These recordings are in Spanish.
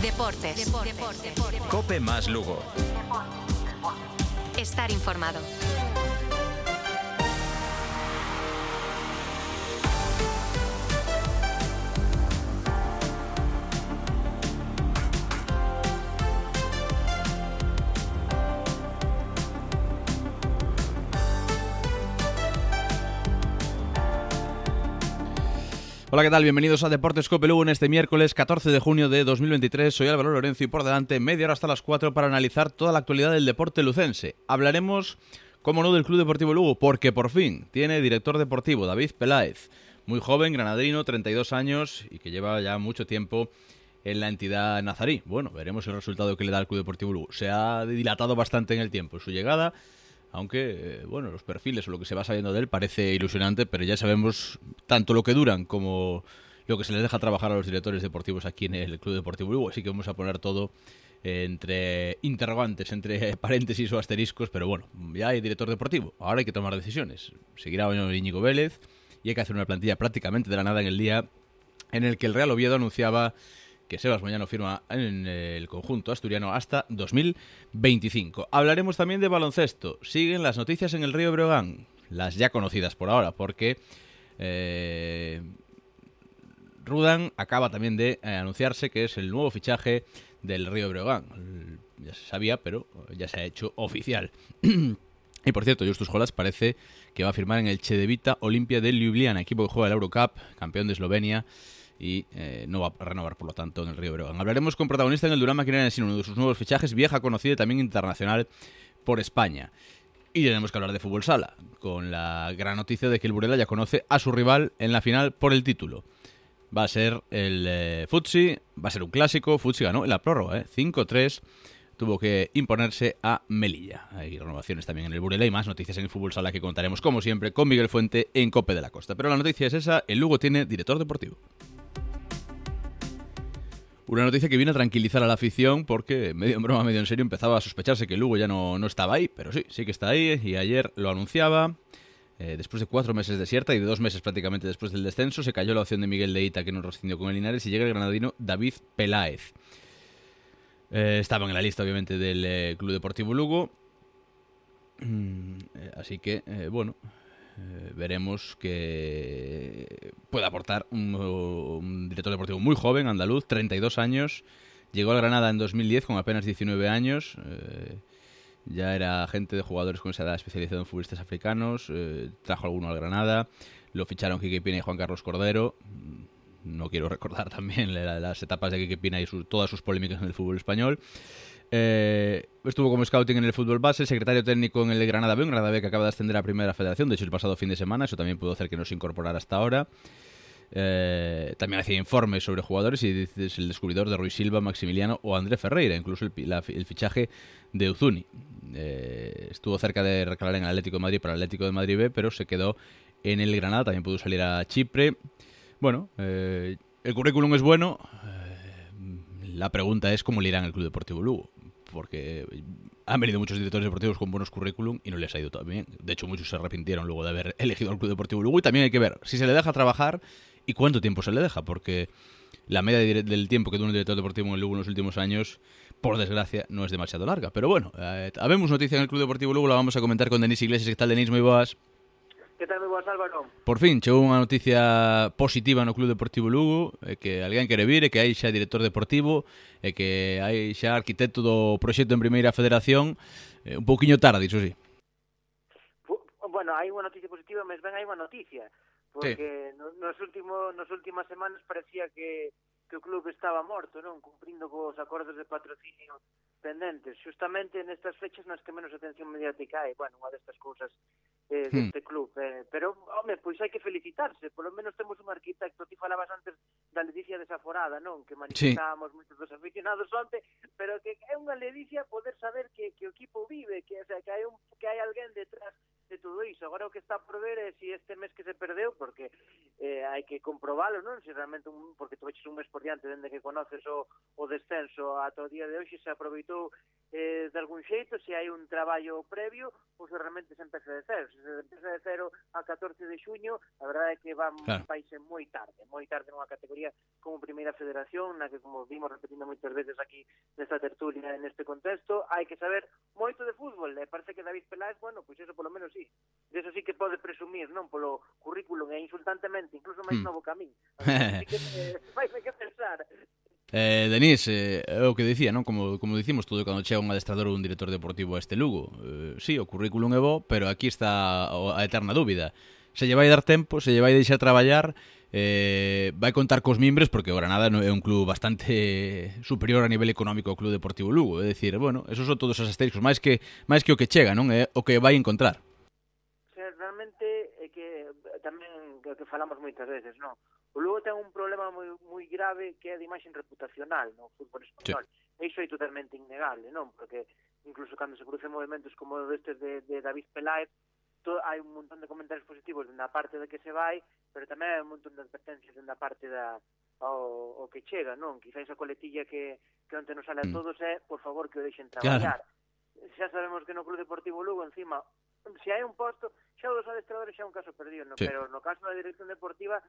Deportes. Cope más Lugo. Estar informado. Hola, ¿qué tal? Bienvenidos a Deportes Cope Lugo en este miércoles 14 de junio de 2023. Soy Álvaro Lorenzo y por delante media hora hasta las 4 para analizar toda la actualidad del deporte lucense. Hablaremos, como no, del Club Deportivo Lugo, porque por fin tiene director deportivo David Peláez, muy joven, granadino, 32 años y que lleva ya mucho tiempo en la entidad nazarí. Bueno, veremos el resultado que le da al Club Deportivo Lugo. Se ha dilatado bastante en el tiempo su llegada aunque, eh, bueno, los perfiles o lo que se va sabiendo de él parece ilusionante, pero ya sabemos tanto lo que duran como lo que se les deja trabajar a los directores deportivos aquí en el Club Deportivo Lugo, así que vamos a poner todo entre interrogantes, entre paréntesis o asteriscos, pero bueno, ya hay director deportivo, ahora hay que tomar decisiones. Seguirá Íñigo Vélez y hay que hacer una plantilla prácticamente de la nada en el día en el que el Real Oviedo anunciaba que Sebas Mañano firma en el conjunto asturiano hasta 2025. Hablaremos también de baloncesto. Siguen las noticias en el Río Breogán, las ya conocidas por ahora, porque eh, Rudan acaba también de eh, anunciarse que es el nuevo fichaje del Río Breogán. Ya se sabía, pero ya se ha hecho oficial. y por cierto, Justus Jolas parece que va a firmar en el Chedevita Olimpia de Ljubljana, equipo que juega el Eurocup, campeón de Eslovenia y eh, no va a renovar, por lo tanto, en el Río Breogán. Hablaremos con protagonista en el Durán Maquinaria uno de sus nuevos fichajes, vieja conocida y también internacional por España. Y tenemos que hablar de fútbol sala, con la gran noticia de que el Burela ya conoce a su rival en la final por el título. Va a ser el eh, Futsi, va a ser un clásico. Futsi ganó en la prórroga, ¿eh? 5-3. Tuvo que imponerse a Melilla. Hay renovaciones también en el Burela y más noticias en el fútbol sala que contaremos, como siempre, con Miguel Fuente en Cope de la Costa. Pero la noticia es esa: el Lugo tiene director deportivo. Una noticia que viene a tranquilizar a la afición porque, medio en broma, medio en serio, empezaba a sospecharse que Lugo ya no, no estaba ahí, pero sí, sí que está ahí y ayer lo anunciaba. Eh, después de cuatro meses desierta y de dos meses prácticamente después del descenso, se cayó la opción de Miguel Leita que no rescindió con el Linares y llega el granadino David Peláez. Eh, estaban en la lista, obviamente, del eh, Club Deportivo Lugo. Mm, así que, bueno, eh, veremos que puede aportar un, director deportivo muy joven, andaluz, 32 años. Llegó a Granada en 2010 con apenas 19 años. Eh, ya era agente de jugadores con esa edad especializado en futbolistas africanos. Eh, trajo alguno al Granada. Lo ficharon Quique Pina y Juan Carlos Cordero. No quiero recordar también las etapas de Quique Pina y todas sus polémicas en el fútbol español. Eh, estuvo como scouting en el fútbol base, secretario técnico en el Granada B, un Granada B que acaba de ascender a Primera Federación, de hecho el pasado fin de semana, eso también pudo hacer que no se incorporara hasta ahora. Eh, también hacía informes sobre jugadores y es el descubridor de Ruiz Silva, Maximiliano o André Ferreira, incluso el, fichaje de Uzuni. Eh, estuvo cerca de recalar en el Atlético de Madrid para el Atlético de Madrid B, pero se quedó en el Granada, también pudo salir a Chipre. Bueno, el currículum es bueno. la pregunta es cómo le irá en el Club Deportivo Lugo porque han venido muchos directores deportivos con buenos currículum y no les ha ido tan bien. De hecho, muchos se arrepintieron luego de haber elegido al Club Deportivo Lugo y también hay que ver si se le deja trabajar y cuánto tiempo se le deja, porque la media del tiempo que dura un director deportivo en el Lugo en los últimos años, por desgracia, no es demasiado larga. Pero bueno, eh, habemos noticia en el Club Deportivo Lugo, la vamos a comentar con Denis Iglesias. ¿Qué tal, Denis? Muy boas. Que tal, moi boas, Álvaro? Por fin, chegou unha noticia positiva no Club Deportivo Lugo, e que alguén quere vir, e que hai xa director deportivo, e que hai xa arquitecto do proxecto en Primeira Federación, eh, un pouquiño tarde, iso sí. Bueno, hai unha noticia positiva, mas ben hai unha noticia, porque sí. nos, último, nos últimas semanas parecía que, que o club estaba morto, non cumprindo cos acordos de patrocinio pendentes, justamente nestas fechas nas que menos atención mediática hai, bueno, unha destas cousas eh, deste hmm. club. Eh, pero, home, pois hai que felicitarse, Por lo menos temos un arquitecto, ti falabas antes da Ledicia desaforada, non? Que manifestábamos sí. moitos dos aficionados onte, pero que é unha Ledicia poder saber que, que o equipo vive, que, o sea, que hai un, que hai alguén detrás de todo iso. Agora o que está por ver é se si este mes que se perdeu, porque eh, hai que comprobalo, non? Se realmente un, porque tu veches un mes por diante dende que conoces o, o descenso ata o día de hoxe se aproveitou eh, de algún xeito se hai un traballo previo ou se realmente se empeza de cero. Se empeza de cero a 14 de xuño, a verdade é que van claro. países moi tarde, moi tarde nunha categoría como Primeira Federación, na que, como vimos repetindo moitas veces aquí nesta tertulia, neste contexto, hai que saber moito de fútbol. E parece que David Peláez, bueno, pois eso polo menos sí. De eso sí que pode presumir, non? Polo currículum e insultantemente, incluso máis mm. novo camín. Así que, eh, vai que pensar Eh, Denis, eh, é o que dicía, non? Como, como dicimos todo cando chega un adestrador ou un director deportivo a este Lugo. Eh, sí, o currículum é bo, pero aquí está a eterna dúbida. Se lle vai dar tempo, se lle vai deixar traballar, eh, vai contar cos mimbres, porque o Granada é un club bastante superior a nivel económico ao Club Deportivo Lugo. É dicir, bueno, esos son todos os asteriscos, máis que, máis que o que chega, non? É o que vai encontrar. O sea, realmente é que tamén o que falamos moitas veces, non? O Lugo ten un problema moi, moi grave que é de imaxe reputacional no fútbol español. Sí. Iso é totalmente innegable, non? Porque incluso cando se producen movimentos como este de, de David Peláez, to, hai un montón de comentarios positivos denda parte de que se vai, pero tamén hai un montón de advertencias denda parte da o, o que chega, non? Quizá esa coletilla que, que onte nos sale a mm. todos é, por favor, que o deixen traballar. Claro. Xa sabemos que no Club Deportivo Lugo, encima, se hai un posto, xa os adestradores xa é un caso perdido, non? Sí. pero no caso da dirección deportiva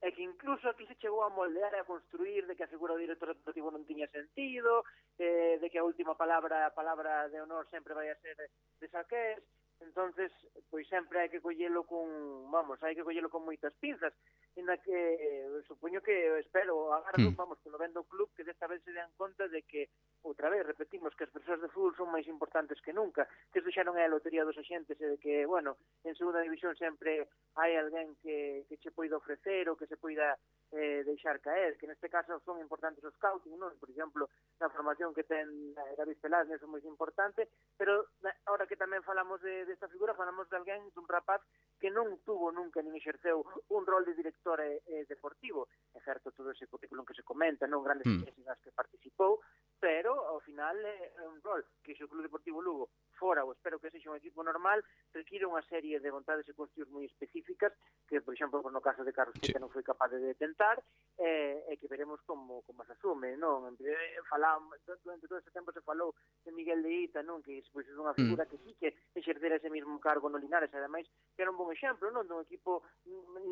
e que incluso aquí se chegou a moldear e a construir de que a figura do director deportivo non tiña sentido, eh, de que a última palabra, a palabra de honor sempre vai a ser de, de Saqués, entonces pois sempre hai que collelo con, vamos, hai que collelo con moitas pinzas na que eh, supoño que eh, espero, agardo, mm. vamos, polo ben do club que desta vez se den conta de que outra vez, repetimos, que as persoas de fútbol son máis importantes que nunca, que isto xa non é a lotería dos axentes, e de que, bueno, en segunda división sempre hai alguén que, que che poida ofrecer ou que se poida eh, deixar caer, que neste caso son importantes os scouting, non? por exemplo, na formación que ten eh, David Pelás, é moi importante, pero ahora que tamén falamos de, desta de figura, falamos de alguén, dun rapaz que non tuvo nunca nin exerceu un rol de director eh, eh deportivo. É certo todo ese currículum que se comenta, non grandes mm. que participou, pero ao final é un rol que se o Club Deportivo Lugo fora, ou espero que sexa un equipo normal, require unha serie de vontades e cuestións moi específicas que, por exemplo, no caso de Carlos sí. que non foi capaz de detentar e, eh, e que veremos como, como se asume, non? Eh, Falamos, durante todo ese tempo se falou de Miguel de Ita, non? Que pois, é unha figura mm. que sí que exercera ese mesmo cargo no Linares, ademais, que era un bon exemplo, non? Dun equipo,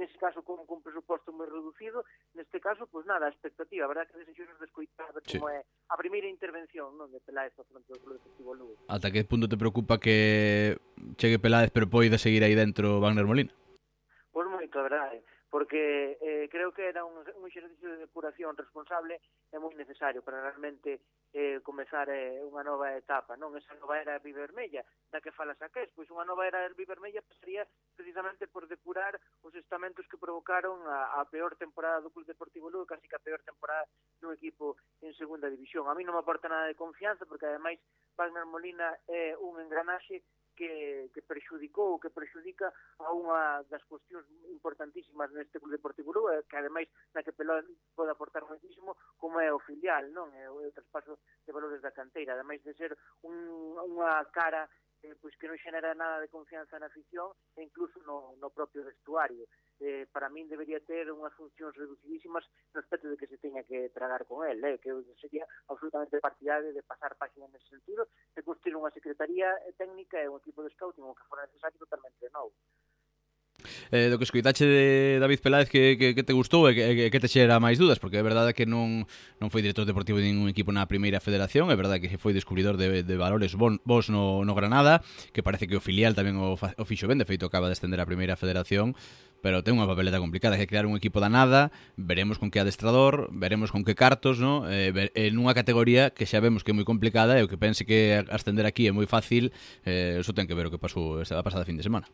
nese caso, con, con presuposto moi reducido, neste caso, pois pues, nada, a expectativa, a verdad que desexo de escoitar sí. como é a primeira intervención, non? De Peláez ao fronte do Club Deportivo Lugo. Ata que punto te preocupa que chegue Peláez pero poida seguir aí dentro Wagner Molina? Pois moito, a verdade, porque eh, creo que era un, un exercicio de depuración responsable é moi necesario para realmente eh, comezar eh, unha nova etapa, non? Esa nova era vermella, da que falas a Qués, pois unha nova era vermella pasaría precisamente por depurar os estamentos que provocaron a, a peor temporada do Club Deportivo Lugo, casi que a peor temporada dun equipo en segunda división. A mí non me aporta nada de confianza, porque ademais Wagner Molina é un engranaxe que, que perxudicou, que perxudica a unha das cuestións importantísimas neste Club Deportivo Lugo, eh, que ademais na que Pelón pode aportar muitísimo, como é o filial, non? É o, é o traspaso de valores da canteira, ademais de ser un, unha cara eh, pois que non xenera nada de confianza na afición e incluso no, no propio vestuario eh, para min debería ter unhas funcións reducidísimas no aspecto de que se teña que tragar con el, eh, que sería absolutamente partidario de pasar página nese sentido, de construir unha secretaría técnica e un equipo de scouting, o que fora necesario totalmente de novo eh, do que escoitache de David Peláez que, que, que te gustou e que, que te xera máis dúdas, porque é verdade que non non foi director deportivo de ningún equipo na primeira federación, é verdade que foi descubridor de, de valores bon, vos no, no Granada, que parece que o filial tamén o, o fixo ben, de feito acaba de estender a primeira federación, pero ten unha papeleta complicada, que crear un equipo da nada, veremos con que adestrador, veremos con que cartos, no? Eh, ver, en unha categoría que xa vemos que é moi complicada e o que pense que ascender aquí é moi fácil, eh, eso ten que ver o que pasou esta pasada fin de semana.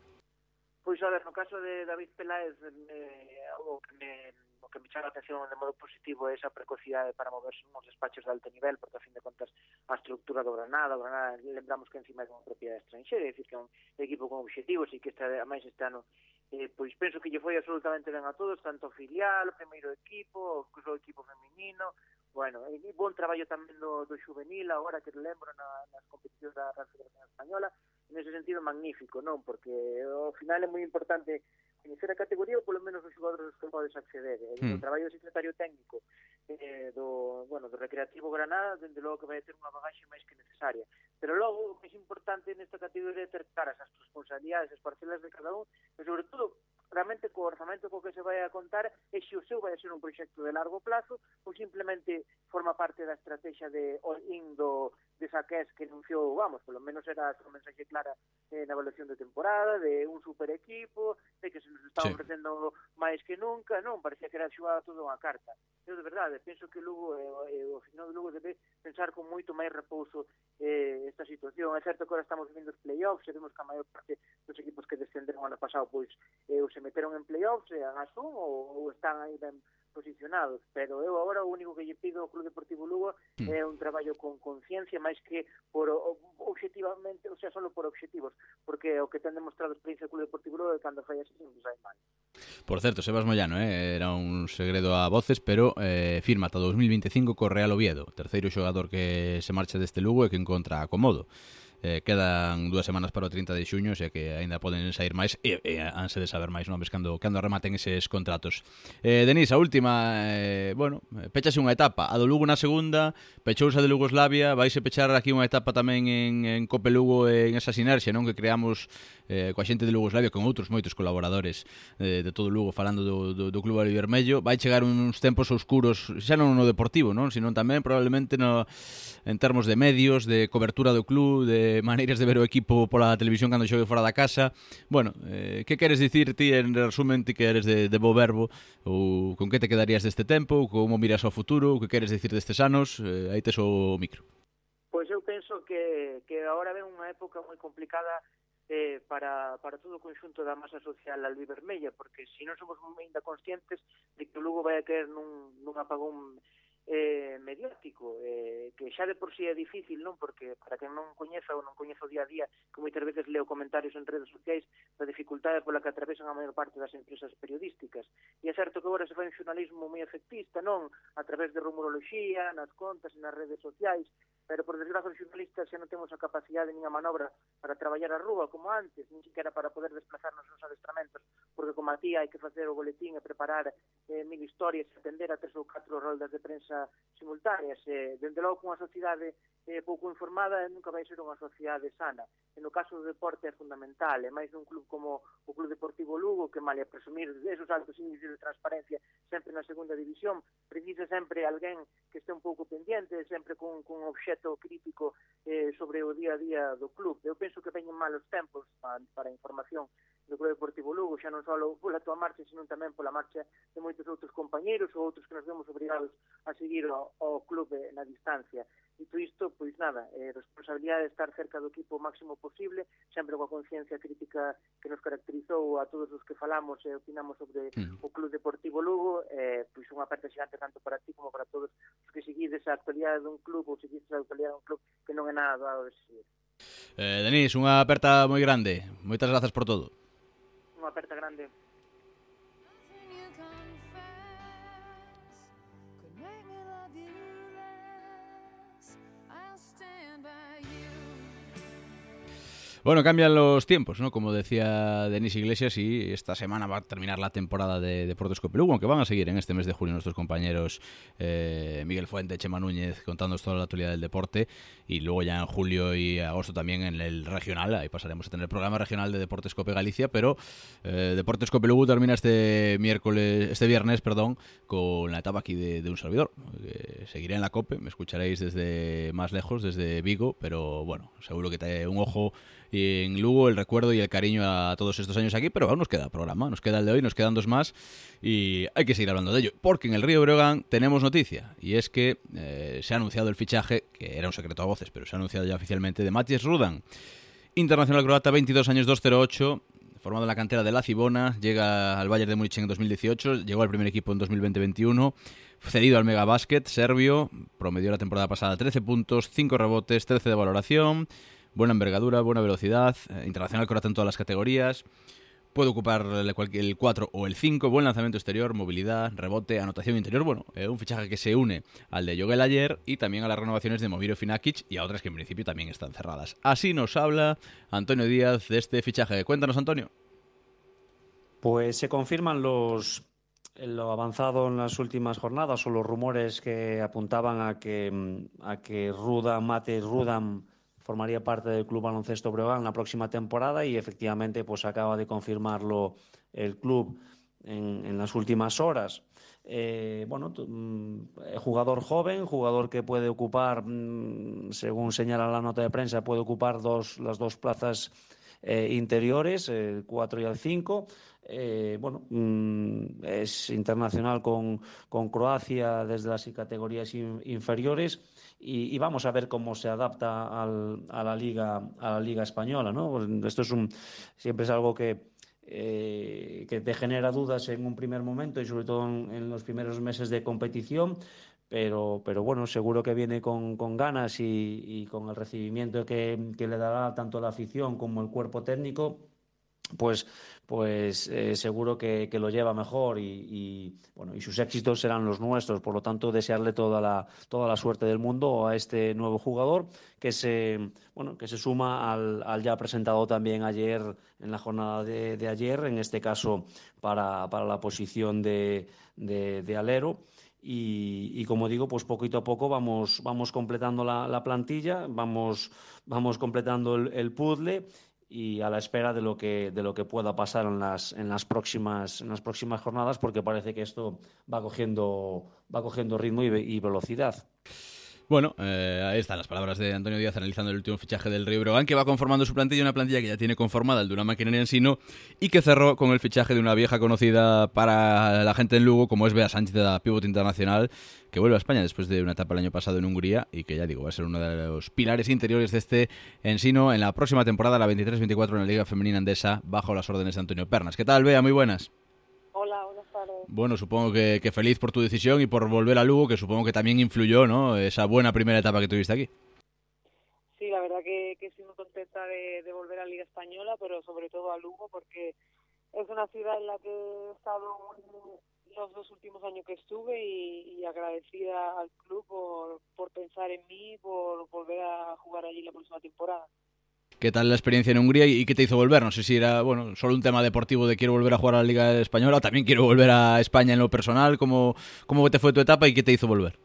Pois, a ver, no caso de David Peláez, eh, eh o, que me, o que me chama a atención de modo positivo é esa precocidade para moverse nos despachos de alto nivel, porque, a fin de contas, a estructura do Granada, o Granada, lembramos que encima é unha propiedade estranxera, é dicir, que é un equipo con obxectivos e que está, a máis este ano, eh, pois penso que lle foi absolutamente ben a todos, tanto filial, o primeiro equipo, o o equipo feminino, bueno, e bon traballo tamén do, do juvenil, agora que lembro na, nas competicións da Real Federación Española, nese sentido magnífico, non? Porque eh, ao final é moi importante coñecer a categoría ou polo menos os xogadores aos que podes acceder. Mm. O traballo do secretario técnico eh, do, bueno, do Recreativo Granada, dende logo que vai ter unha bagaxe máis que necesaria. Pero logo, o máis importante nesta categoría é ter caras as responsabilidades, as parcelas de cada un, e sobre todo realmente co orzamento co que se vai a contar é se o seu vai a ser un proxecto de largo plazo ou simplemente forma parte da estrategia de all-in do de Saqués que anunciou, vamos, polo menos era a mensaxe clara eh, na evaluación de temporada, de un super equipo, de que se nos está sí. ofrecendo máis que nunca, non, parecía que era xogada toda unha carta. Eu de verdade, penso que Lugo, eh, eh o final de Lugo debe pensar con moito máis repouso eh, esta situación. É certo que agora estamos vivindo os playoffs, sabemos que a maior parte dos equipos que descenderon ano pasado, pois, eh, ou se meteron en playoffs, e eh, un, ou, ou están aí ben posicionados, pero eu agora o único que lle pido ao Club Deportivo Lugo mm. é un traballo con conciencia máis que por objetivamente, o sea, solo por objetivos, porque o que ten demostrado a experiencia do Club Deportivo Lugo é cando falla así, non sai mal. Por certo, Sebas Moyano, eh, era un segredo a voces, pero eh, firma ata 2025 co Real Oviedo, terceiro xogador que se marcha deste Lugo e que encontra acomodo. Eh, quedan dúas semanas para o 30 de xuño, xa que aínda poden sair máis e, e anse de saber máis nomes cando, cando rematen eses contratos. Eh, Denis, a última, eh, bueno, eh, pechase unha etapa. A do Lugo na segunda, pechouse de Lugoslavia, vaise pechar aquí unha etapa tamén en, en Cope Lugo en esa sinerxia non que creamos eh, coa xente de Lugoslavia con outros moitos colaboradores eh, de todo Lugo falando do, do, do Club Vermello. Vai chegar uns tempos oscuros, xa non no deportivo, non, sino tamén probablemente no, en termos de medios, de cobertura do club, de maneiras de ver o equipo pola televisión cando xogue fora da casa. Bueno, eh, que queres dicir ti en resumen ti que eres de, de bo verbo ou con que te quedarías deste tempo, como miras ao futuro, o que queres dicir destes anos? Eh, aí tes o micro. Pois eu penso que, que agora ven unha época moi complicada eh, para, para todo o conxunto da masa social albivermella, porque se si non somos ainda conscientes de que o Lugo vai a caer nun, nun apagón eh, mediático eh, que xa de por si sí é difícil non? Porque para quen non coñeza ou non coñeza o día a día que moitas veces leo comentarios en redes sociais da dificultade pola que atravesan a maior parte das empresas periodísticas. E é certo que agora se fai un xornalismo moi efectista non? A través de rumoroloxía nas contas e nas redes sociais pero por desgraza os xornalistas xa non temos a capacidade nin a manobra para traballar a rúa como antes, nin siquiera para poder desplazarnos nos adestramentos, porque como a ti hai que facer o boletín e preparar eh, mil historias, atender a tres ou catro roldas de prensa defensa simultánea. Se, dende logo, unha sociedade eh, pouco informada nunca vai ser unha sociedade sana. E no caso do deporte é fundamental, é máis nun club como o Club Deportivo Lugo, que male a presumir esos altos índices de transparencia sempre na segunda división, precisa sempre alguén que este un pouco pendiente, sempre con, con un obxeto crítico eh, sobre o día a día do club. Eu penso que veñen malos tempos para, para a información do Club Deportivo Lugo, xa non só pola tua marcha, sino tamén pola marcha de moitos outros compañeiros ou outros que nos vemos obrigados a seguir ao, ao clube eh, na distancia. Dito isto, pois nada, eh, responsabilidade de estar cerca do equipo o máximo posible, sempre coa conciencia crítica que nos caracterizou a todos os que falamos e eh, opinamos sobre mm. o Club Deportivo Lugo, eh, pois unha aperta xigante tanto para ti como para todos os que seguides a actualidade dun club ou seguides a actualidade dun club que non é nada doado de seguir. Eh, Denis, unha aperta moi grande. Moitas grazas por todo. Aperta grande. Bueno, cambian los tiempos, ¿no? Como decía Denis Iglesias, y esta semana va a terminar la temporada de Deportes Copelugo, aunque van a seguir en este mes de julio nuestros compañeros eh, Miguel Fuente, Chema Núñez, contándonos toda la actualidad del deporte, y luego ya en julio y agosto también en el regional, ahí pasaremos a tener el programa regional de Deportes Cope Galicia, pero eh, Deportes Copelugo termina este miércoles, este viernes, perdón, con la etapa aquí de, un servidor. Seguiré en la Cope, me escucharéis desde más lejos, desde Vigo, pero bueno, seguro que te un ojo en Lugo el recuerdo y el cariño a todos estos años aquí, pero aún nos queda programa, nos queda el de hoy, nos quedan dos más y hay que seguir hablando de ello, porque en el Río Breogán tenemos noticia y es que eh, se ha anunciado el fichaje, que era un secreto a voces, pero se ha anunciado ya oficialmente, de Matías Rudan, internacional croata, 22 años 208, formado en la cantera de la Cibona, llega al Bayern de Múnich en 2018, llegó al primer equipo en 2020-21, cedido al Mega Basket serbio, promedió la temporada pasada 13 puntos, 5 rebotes, 13 de valoración, buena envergadura, buena velocidad, eh, internacional correcta en todas las categorías. Puede ocupar el 4 o el 5, buen lanzamiento exterior, movilidad, rebote, anotación interior. Bueno, eh, un fichaje que se une al de Yogel ayer y también a las renovaciones de Moviro Finakic y a otras que en principio también están cerradas. Así nos habla Antonio Díaz de este fichaje. Cuéntanos, Antonio. Pues se confirman los lo avanzado en las últimas jornadas o los rumores que apuntaban a que, a que Rudam, Mate Rudam formaría parte del Club Baloncesto Breogán la próxima temporada y efectivamente pues acaba de confirmarlo el club en, las últimas horas. Eh, bueno, mm, jugador joven, jugador que puede ocupar, mm, según señala la nota de prensa, puede ocupar dos, las dos plazas eh, interiores, el 4 y el 5. Eh, bueno, mm, es internacional con, con, Croacia desde las categorías inferiores y, vamos a ver cómo se adapta al, a la liga a la liga española, ¿no? Pues esto es un siempre es algo que eh, que te genera dudas en un primer momento y sobre todo en, los primeros meses de competición, pero, pero bueno, seguro que viene con, con ganas y, y, con el recibimiento que, que le dará tanto la afición como el cuerpo técnico pues, pues eh, seguro que, lo lleva mejor y, bueno, y sus éxitos serán los nuestros. Por lo tanto, desearle toda la, toda la suerte del mundo a este nuevo jugador que se, bueno, que se suma al, ya presentado también ayer en la jornada de, ayer, en este caso para, para la posición de, de, alero. Y, como digo, pues poquito a poco vamos, vamos completando la, plantilla, vamos, vamos completando el, el puzzle y a la espera de lo que de lo que pueda pasar en las en las próximas en las próximas jornadas porque parece que esto va cogiendo va cogiendo ritmo y, velocidad. Bueno, eh, ahí están las palabras de Antonio Díaz analizando el último fichaje del Río Brogan, que va conformando su plantilla, una plantilla que ya tiene conformada el de una máquina en Ensino y que cerró con el fichaje de una vieja conocida para la gente en Lugo, como es Bea Sánchez, la pívot internacional, que vuelve a España después de una etapa el año pasado en Hungría y que ya digo, va a ser uno de los pilares interiores de este Ensino en la próxima temporada, la 23-24 en la Liga Femenina Andesa, bajo las órdenes de Antonio Pernas. ¿Qué tal, Bea? Muy buenas. Bueno, supongo que, feliz por tu decisión y por volver a Lugo, que supongo que también influyó, ¿no? Esa buena primera etapa que tuviste aquí. Sí, la verdad que, estoy muy contenta de, volver a Liga Española, pero sobre todo a Lugo, porque es una ciudad en la que he estado los dos últimos años que estuve y, agradecida al club por, por pensar en mí, por volver a jugar allí la próxima temporada. ¿Qué tal la experiencia en Hungría y qué te hizo volver? No sé si era bueno solo un tema deportivo de quiero volver a jugar a la Liga Española, también quiero volver a España en lo personal. ¿Cómo, cómo te fue tu etapa y qué te hizo volver?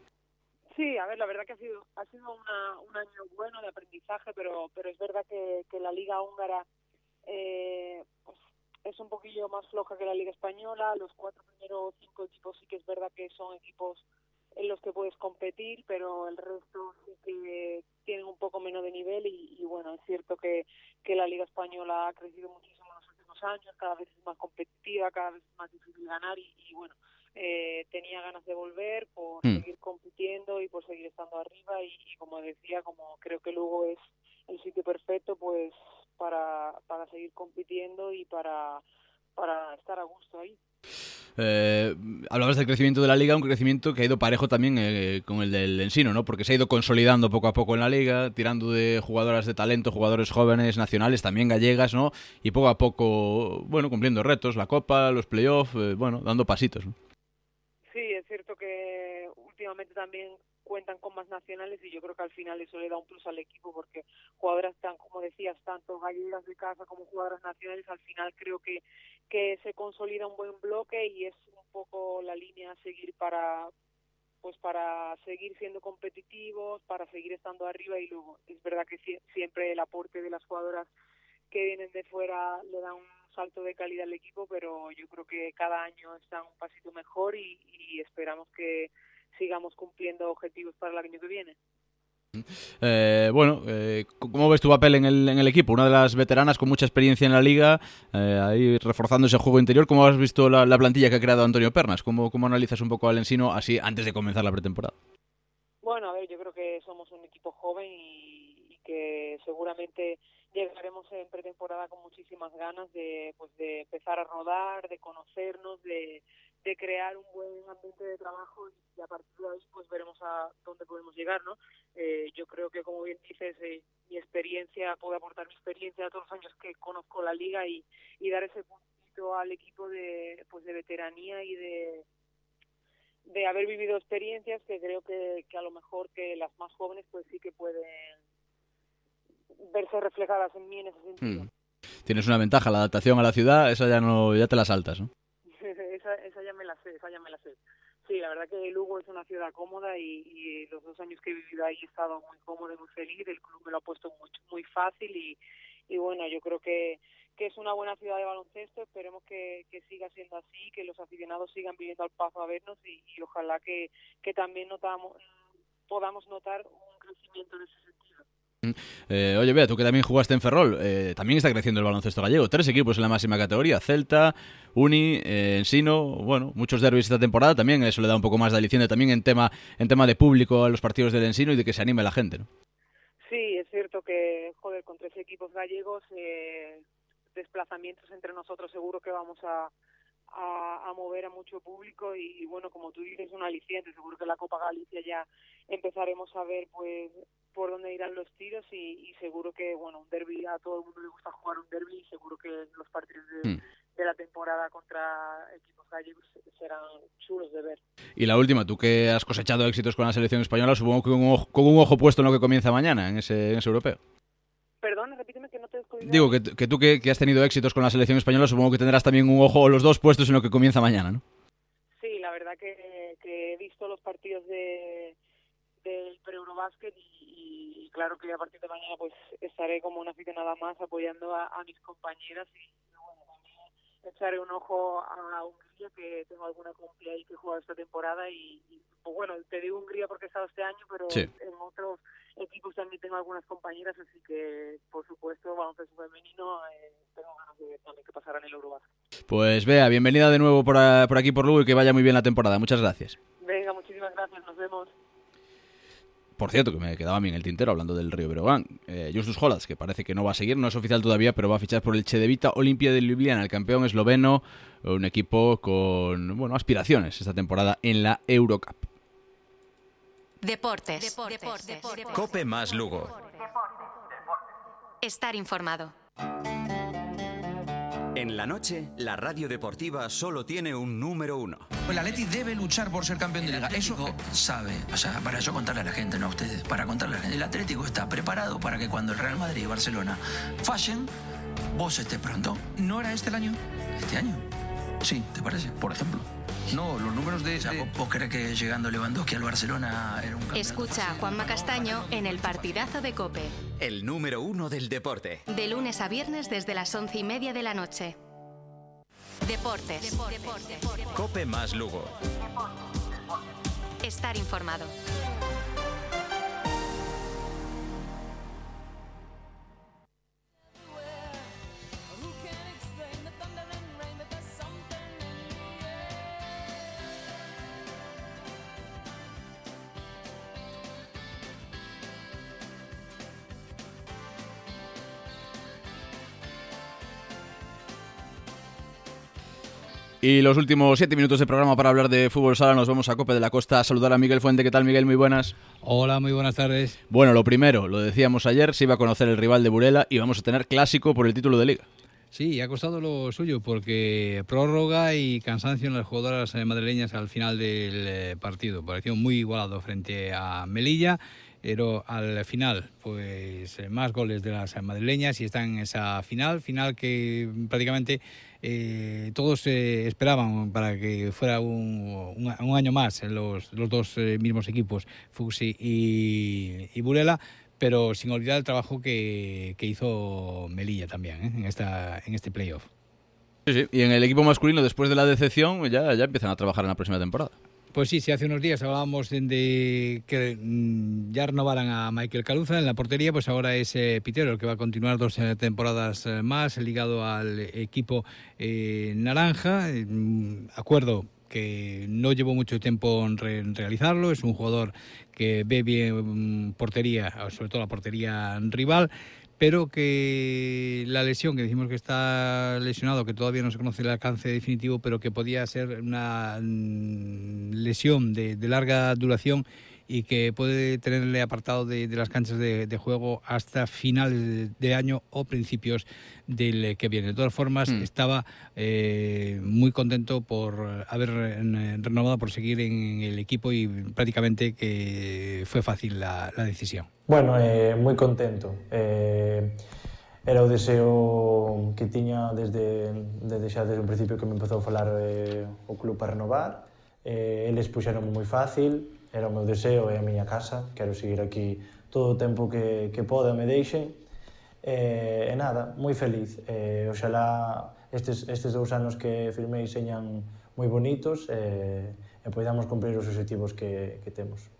Sí, a ver, la verdad que ha sido, ha sido un año bueno de aprendizaje, pero, pero es verdad que, que la Liga húngara eh, pues, es un poquillo más floja que la Liga Española. Los cuatro primeros cinco equipos sí que es verdad que son equipos en los que puedes competir, pero el resto sí que tienen un poco menos de nivel y, bueno, es cierto que, que la Liga Española ha crecido muchísimo en los últimos años, cada vez es más competitiva, cada vez es más difícil ganar y, bueno, eh, tenía ganas de volver por mm. seguir compitiendo y por seguir estando arriba y, como decía, como creo que luego es el sitio perfecto pues para, para seguir compitiendo y para, para estar a gusto ahí. Eh, hablabas del crecimiento de la liga, un crecimiento que ha ido parejo también eh, con el del Ensino, ¿no? Porque se ha ido consolidando poco a poco en la liga, tirando de jugadoras de talento, jugadores jóvenes, nacionales, también gallegas, ¿no? Y poco a poco, bueno, cumpliendo retos, la Copa, los playoffs, eh, bueno, dando pasitos. Sí, es cierto que últimamente también cuentan con más nacionales y yo creo que al final eso le da un plus al equipo porque jugadoras tan, como decías, tanto gallegas de casa como jugadoras nacionales, al final creo que, que se consolida un buen bloque y es un poco la línea a seguir para pues para seguir siendo competitivos, para seguir estando arriba y luego es verdad que siempre el aporte de las jugadoras que vienen de fuera le da un salto de calidad al equipo, pero yo creo que cada año están un pasito mejor y esperamos que sigamos cumpliendo objetivos para el año que viene. Eh, bueno, eh, ¿cómo ves tu papel en el, en el equipo? Una de las veteranas con mucha experiencia en la liga, eh, ahí reforzando ese juego interior. ¿Cómo has visto la, plantilla que ha creado Antonio Pernas? ¿Cómo, ¿Cómo analizas un poco al Ensino así antes de comenzar la pretemporada? Bueno, a ver, yo creo que somos un equipo joven y, que seguramente llegaremos en pretemporada con muchísimas ganas de, pues, de empezar a rodar, de conocernos, de, de crear un buen ambiente de trabajo y a partir de ahí pues veremos a dónde podemos llegar, ¿no? Eh, yo creo que como bien dices, eh, mi experiencia, puedo aportar mi experiencia a todos los años que conozco la liga y, y dar ese puntito al equipo de, pues de veteranía y de de haber vivido experiencias que creo que, que a lo mejor que las más jóvenes pues sí que pueden verse reflejadas en mí en ese sentido. Hmm. Tienes una ventaja, la adaptación a la ciudad, esa ya no ya te la saltas, ¿no? esa, esa ya me me la sé. Sí, la verdad que Lugo es una ciudad cómoda y, y, los dos años que he vivido ahí he estado muy cómodo y muy feliz. El club me lo ha puesto muy, muy fácil y, y bueno, yo creo que, que es una buena ciudad de baloncesto. Esperemos que, que siga siendo así, que los aficionados sigan viviendo al paso a vernos y, y ojalá que, que también notamos, podamos notar un crecimiento en ese sentido. Eh, oye, vea, tú que también jugaste en Ferrol, eh, también está creciendo el baloncesto gallego. Tres equipos en la máxima categoría: Celta, Uni, eh, Ensino. Bueno, muchos derbis esta temporada. También eso le da un poco más de aliciente también en tema, en tema de público a los partidos del Ensino y de que se anime la gente, ¿no? Sí, es cierto que, joder, con tres equipos gallegos, eh, desplazamientos entre nosotros seguro que vamos a, a, a, mover a mucho público y, y, bueno como tú dices un aliciente seguro que la Copa Galicia ya empezaremos a ver pues por dónde irán los tiros y, y seguro que bueno un derby a todo el mundo le gusta jugar un derby y seguro que los partidos de, mm. de la temporada contra equipos gallegos serán chulos de ver y la última tú que has cosechado éxitos con la selección española supongo que con un ojo, con un ojo puesto en lo que comienza mañana en ese, en ese europeo Perdón, repíteme que no te. Digo, que, que tú que, has tenido éxitos con la selección española, supongo que tendrás también un ojo o los dos puestos en lo que comienza mañana, ¿no? Sí, la verdad que, que he visto los partidos de del pre-Eurobásquet y, y, claro que a partir de mañana pues estaré como una aficionada más apoyando a, a mis compañeras y echaré un ojo a Hungría que tengo alguna complia ahí que juega esta temporada y, y pues bueno, te digo Hungría porque he estado este año, pero sí. en otros equipos también tengo algunas compañeras, así que por supuesto baloncesto femenino eh, tengo ganas de ver también qué pasará en el Eurobasket. Pues vea, bienvenida de nuevo por, a, por aquí por Lugo y que vaya muy bien la temporada. Muchas gracias. Venga, muchísimas gracias, nos vemos. Por cierto, que me quedaba bien el tintero hablando del Río Breogán. Eh, Justus Holas, que parece que no va a seguir, no es oficial todavía, pero va a fichar por el Chedevita Olimpia de Ljubljana, el campeón esloveno, un equipo con bueno aspiraciones esta temporada en la Eurocup. Deportes. Deportes. Deportes. Deportes. Cope más Lugo. Estar informado. En la noche, la radio deportiva solo tiene un número uno. El Atleti debe luchar por ser campeón de liga. Eso sabe, o sea, para yo contarle a la gente, no a ustedes, para contarle a la gente. El Atlético está preparado para que cuando el Real Madrid y Barcelona fallen, vos estés pronto. ¿No era este el año? ¿Este año? Sí, ¿te parece? Por ejemplo. No, los números de... O sea, ¿Vos crees que llegando Lewandowski al Barcelona era un? Escucha a Juanma Castaño en el partidazo de COPE. El número uno del deporte. De lunes a viernes desde las once y media de la noche. Deportes. Deportes. Deportes. Cope más Lugo. Estar informado. Y los últimos siete minutos de programa para hablar de fútbol sala nos vamos a Cope de la Costa a saludar a Miguel Fuente. ¿Qué tal, Miguel? Muy buenas. Hola, muy buenas tardes. Bueno, lo primero, lo decíamos ayer, se iba a conocer el rival de Burela y vamos a tener clásico por el título de liga. Sí, ha costado lo suyo porque prórroga y cansancio en las jugadoras madrileñas al final del partido. Pareció muy igualado frente a Melilla pero al final, pues más goles de las madrileñas y están en esa final, final que prácticamente eh, todos eh, esperaban para que fuera un, un, año más los, los dos eh, mismos equipos, Fuxi y, Burela, pero sin olvidar el trabajo que, que hizo Melilla también ¿eh? en, esta, en este playoff. Y en el equipo masculino, después de la decepción, ya, ya empiezan a trabajar en la próxima temporada. Pues sí, sí, hace unos días hablábamos de, que mm, ya renovaran a Michael Caluza en la portería, pues ahora es eh, Pitero el que va a continuar dos eh, temporadas eh, más ligado al equipo eh, naranja. Mm, acuerdo que no llevó mucho tiempo en, realizarlo. Es un jugador que ve bien mm, portería, sobre todo la portería rival pero que la lesión, que decimos que está lesionado, que todavía no se conoce el alcance definitivo, pero que podía ser una mm, lesión de, larga duración y que puede tenerle apartado de, de las canchas de, de, juego hasta finales de año o principios del eh, que viene. De todas formas, mm. estaba eh, muy contento por haber eh, renovado, por seguir en el equipo y prácticamente que fue fácil la, la decisión. Bueno, eh, moi contento. Eh, era o deseo que tiña desde, desde xa desde o principio que me empezou a falar eh, o club para renovar. Eh, eles puxeron moi fácil, Era o meu deseo, é a miña casa, quero seguir aquí todo o tempo que, que poda me deixen. E, e nada, moi feliz. E, oxalá estes, estes dous anos que firmei señan moi bonitos e, e poidamos cumprir os objetivos que, que temos.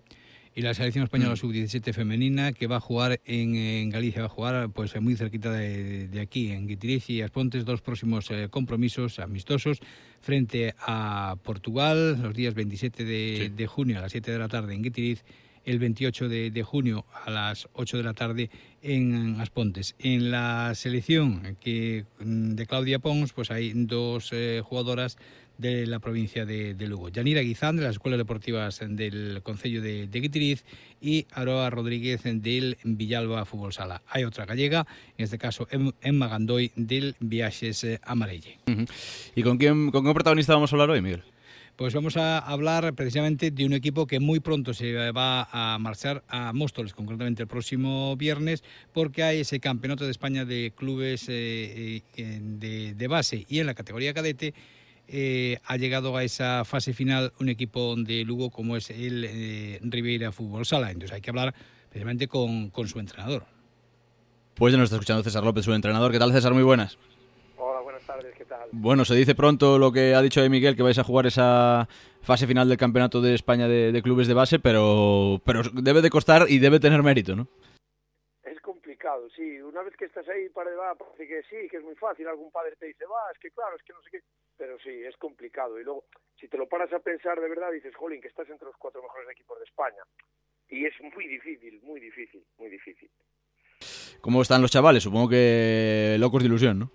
Y la selección española mm. sub-17 femenina que va a jugar en, Galicia, va a jugar pues muy cerquita de, aquí, en Guitiriz y Aspontes, dos próximos eh, compromisos amistosos frente a Portugal los días 27 de, junio a las 7 de la tarde en Guitiriz el 28 de, junio a las 8 de la tarde en Aspontes. En la selección que, mm, de Claudia Pons, pues hay dos eh, jugadoras de la provincia de, Lugo. Yanira Guizán, de las Escuelas Deportivas del Concello de, de Guitiriz, y Aroa Rodríguez del Villalba Fútbol Sala. Hay otra gallega, en este caso Emma Gandoy del Viajes Amarelle. ¿Y con quién, con qué protagonista vamos a hablar hoy, Miguel? Pues vamos a hablar precisamente de un equipo que muy pronto se va a marchar a Móstoles, concretamente el próximo viernes, porque hay ese campeonato de España de clubes eh, eh, de, de base y en la categoría cadete eh, ha llegado a esa fase final un equipo de Lugo como es el eh, Ribeira Fútbol Sala. Entonces hay que hablar precisamente con, con, su entrenador. Pues ya nos está escuchando César López, su entrenador. ¿Qué tal, César? Muy buenas. Hola, buenas tardes, ¿qué tal? Bueno, se dice pronto lo que ha dicho de Miguel, que vais a jugar esa fase final del Campeonato de España de, de clubes de base, pero, pero debe de costar y debe tener mérito, ¿no? sí. Una vez que estás ahí para va, parece que sí, que es muy fácil. Algún padre te dice, va, es que claro, es que no sé qué. Pero sí, es complicado. Y luego, si te lo paras a pensar de verdad, dices, jolín, que estás entre los cuatro mejores equipos de España. Y es muy difícil, muy difícil, muy difícil. ¿Cómo están los chavales? Supongo que locos de ilusión, ¿no?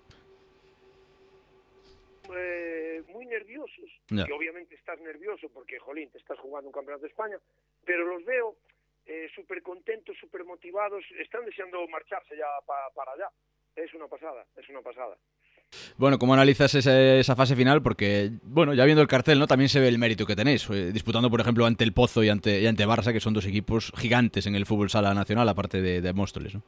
Eh, muy nerviosos. Y obviamente estás nervioso porque, jolín, te estás jugando un campeonato de España. Pero los veo eh, súper contentos, súper motivados, están deseando marcharse ya para allá. Es una pasada, es una pasada. Bueno, ¿cómo analizas esa, fase final? Porque, bueno, ya viendo el cartel, ¿no? También se ve el mérito que tenéis, eh, disputando, por ejemplo, ante el Pozo y ante, y ante Barça, que son dos equipos gigantes en el fútbol sala nacional, aparte de, de Móstoles, ¿no?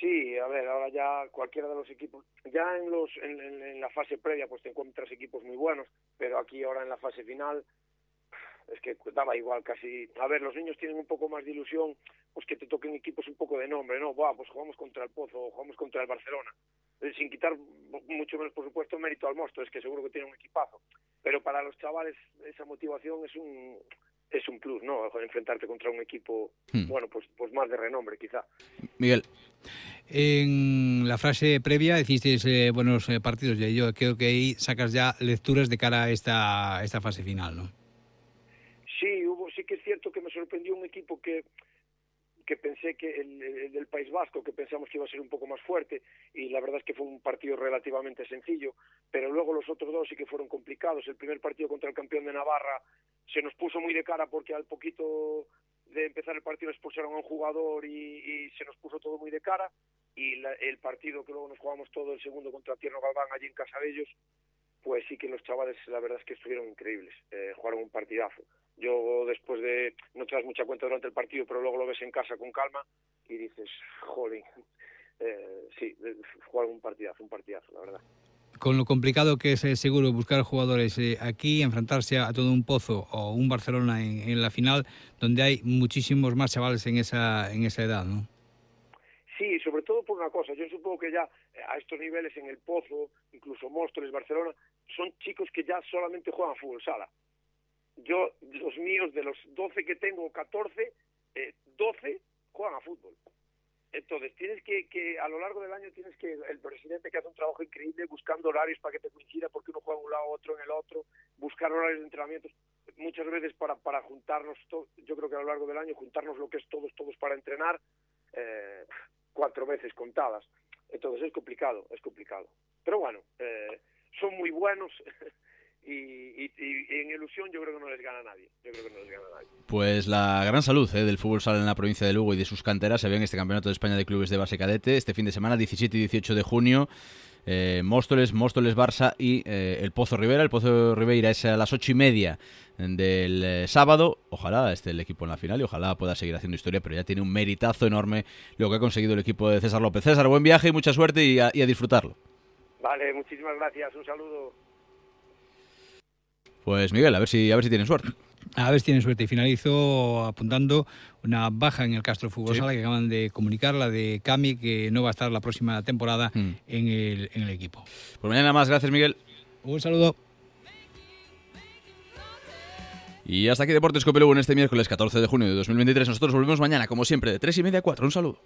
Sí, a ver, ahora ya cualquiera de los equipos, ya en, los, en la fase previa pues te encuentras equipos muy buenos, pero aquí ahora en la fase final es que daba igual casi. A ver, los niños tienen un poco más de ilusión, pues que te toquen equipos un poco de nombre, ¿no? Buah, pues jugamos contra el Pozo, jugamos contra el Barcelona. Eh, sin quitar mucho menos, por supuesto, mérito al monstruo, es que seguro que tiene un equipazo. Pero para los chavales esa motivación es un es un plus, ¿no? Enfrentarte contra un equipo, hmm. bueno, pues, pues más de renombre, quizá. Miguel. En la frase previa hicisteis eh, buenos eh, partidos y yo creo que ahí sacas ya lecturas de cara a esta, esta fase final, ¿no? sí que es cierto que me sorprendió un equipo que que pensé que el, del País Vasco, que pensamos que iba a ser un poco más fuerte, y la verdad es que fue un partido relativamente sencillo, pero luego los otros dos sí que fueron complicados. El primer partido contra el campeón de Navarra se nos puso muy de cara porque al poquito de empezar el partido expulsaron a un jugador y, se nos puso todo muy de cara, y el partido que luego nos jugamos todo, el segundo contra Tierno Galván allí en Casa de ellos, pues sí que los chavales la verdad es que estuvieron increíbles, eh, jugaron un partidazo. Yo después de, no te das mucha cuenta durante el partido, pero luego lo ves en casa con calma y dices, jolín, eh, sí, jugaron un partidazo, un partidazo, la verdad. Con lo complicado que es eh, seguro buscar jugadores eh, aquí, enfrentarse a, todo un Pozo o un Barcelona en, en, la final, donde hay muchísimos más chavales en esa, en esa edad, ¿no? Sí, sobre todo por una cosa. Yo supongo que ya eh, a estos niveles en el Pozo, incluso Móstoles, Barcelona, son chicos que ya solamente juegan fútbol sala. Yo, los míos, de los 12 que tengo, 14, eh, 12 juegan a fútbol. Entonces, tienes que, que, a lo largo del año tienes que, el presidente que hace un trabajo increíble buscando horarios para que te coincida porque uno juega un lado, otro en el otro, buscar horarios de entrenamientos, muchas veces para, para juntarnos, to, yo creo que a lo largo del año, juntarnos lo que es todos, todos para entrenar, eh, cuatro veces contadas. Entonces es complicado, es complicado. Pero bueno, eh, son muy buenos. Y, y, y, en ilusión yo creo que no les gana nadie. Yo creo que no les gana nadie. Pues la gran salud ¿eh? del fútbol sala en la provincia de Lugo y de sus canteras se ve en este Campeonato de España de Clubes de Base Cadete este fin de semana, 17 y 18 de junio. Eh, Móstoles, Móstoles Barça y eh, el Pozo Rivera. El Pozo Rivera es a las ocho y media del eh, sábado. Ojalá esté el equipo en la final y ojalá pueda seguir haciendo historia, pero ya tiene un meritazo enorme lo que ha conseguido el equipo de César López. César, buen viaje y mucha suerte y a, y a disfrutarlo. Vale, muchísimas gracias. Un saludo. Pues Miguel, a ver si a ver si tienen suerte. A ver si tienen suerte. Y finalizo apuntando una baja en el Castro Fútbol Sala que acaban de comunicar, la de Cami, que no va a estar la próxima temporada mm. en, el, en el equipo. Pues mañana más. Gracias, Miguel. Un saludo. Y hasta aquí Deportes Copelugo en este miércoles 14 de junio de 2023. Nosotros volvemos mañana, como siempre, de 3 y media a 4. Un saludo.